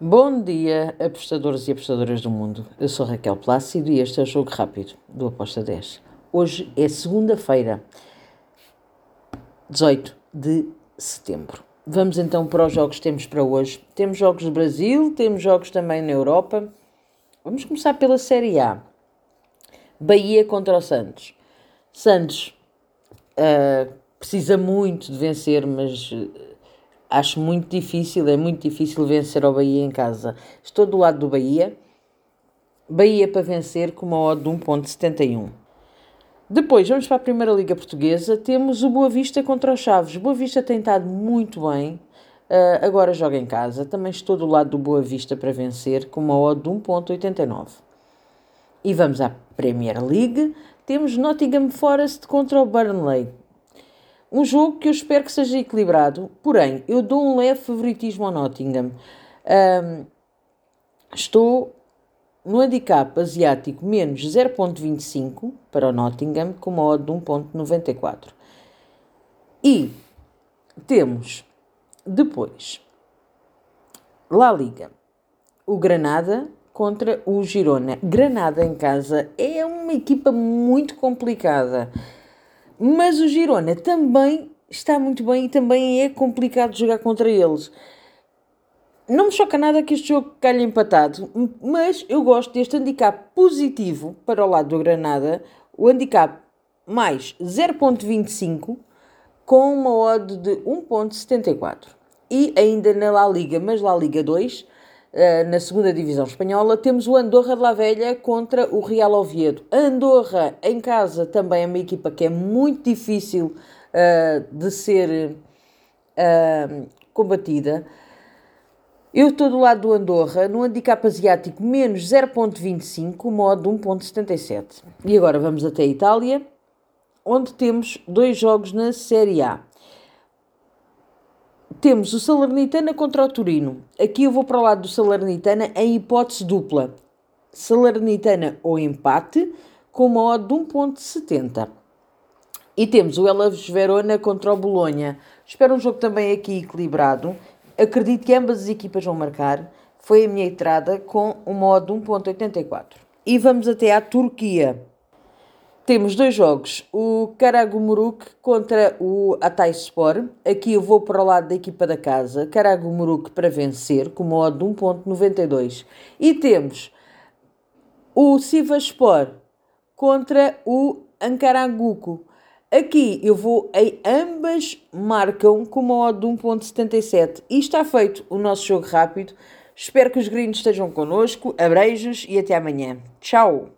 Bom dia, apostadores e apostadoras do mundo. Eu sou Raquel Plácido e este é o Jogo Rápido do Aposta 10. Hoje é segunda-feira, 18 de setembro. Vamos então para os jogos que temos para hoje. Temos jogos do Brasil, temos jogos também na Europa. Vamos começar pela Série A. Bahia contra o Santos. Santos uh, precisa muito de vencer, mas Acho muito difícil, é muito difícil vencer ao Bahia em casa. Estou do lado do Bahia. Bahia para vencer com uma odd de 1.71. Depois, vamos para a Primeira Liga Portuguesa. Temos o Boa Vista contra o Chaves. Boa Vista tem estado muito bem. Uh, agora joga em casa. Também estou do lado do Boa Vista para vencer com uma odd de 1.89. E vamos à Premier League. Temos Nottingham Forest contra o Burnley. Um jogo que eu espero que seja equilibrado, porém, eu dou um leve favoritismo ao Nottingham. Um, estou no handicap asiático menos 0.25 para o Nottingham, com uma odd de 1.94. E temos depois La Liga, o Granada contra o Girona. Granada em casa é uma equipa muito complicada. Mas o Girona também está muito bem e também é complicado jogar contra eles. Não me choca nada que este jogo calhe empatado, mas eu gosto deste handicap positivo para o lado do Granada, o handicap mais 0.25 com uma odd de 1.74. E ainda na La Liga, mas La Liga 2, eh, na segunda divisão espanhola, temos o Andorra de la Velha contra o Real Oviedo. Andorra em casa também é uma equipa que é muito difícil uh, de ser uh, combatida. Eu estou do lado do Andorra, no handicap asiático menos 0.25, modo 1.77. E agora vamos até a Itália, onde temos dois jogos na Série A temos o Salernitana contra o Turino. Aqui eu vou para o lado do Salernitana em hipótese dupla. Salernitana ou empate com uma odd de 1.70. E temos o Elas Verona contra o Bolonha. Espero um jogo também aqui equilibrado. Acredito que ambas as equipas vão marcar. Foi a minha entrada com uma odd de 1.84. E vamos até à Turquia. Temos dois jogos, o Karagumuruk contra o Atayspor. Aqui eu vou para o lado da equipa da casa, Karagumuruk para vencer, com uma odd de 1.92. E temos o Sivaspor contra o Ankaraguku. Aqui eu vou em ambas marcam com uma odd de 1.77. E está feito o nosso jogo rápido. Espero que os gringos estejam connosco. Abreijos e até amanhã. Tchau!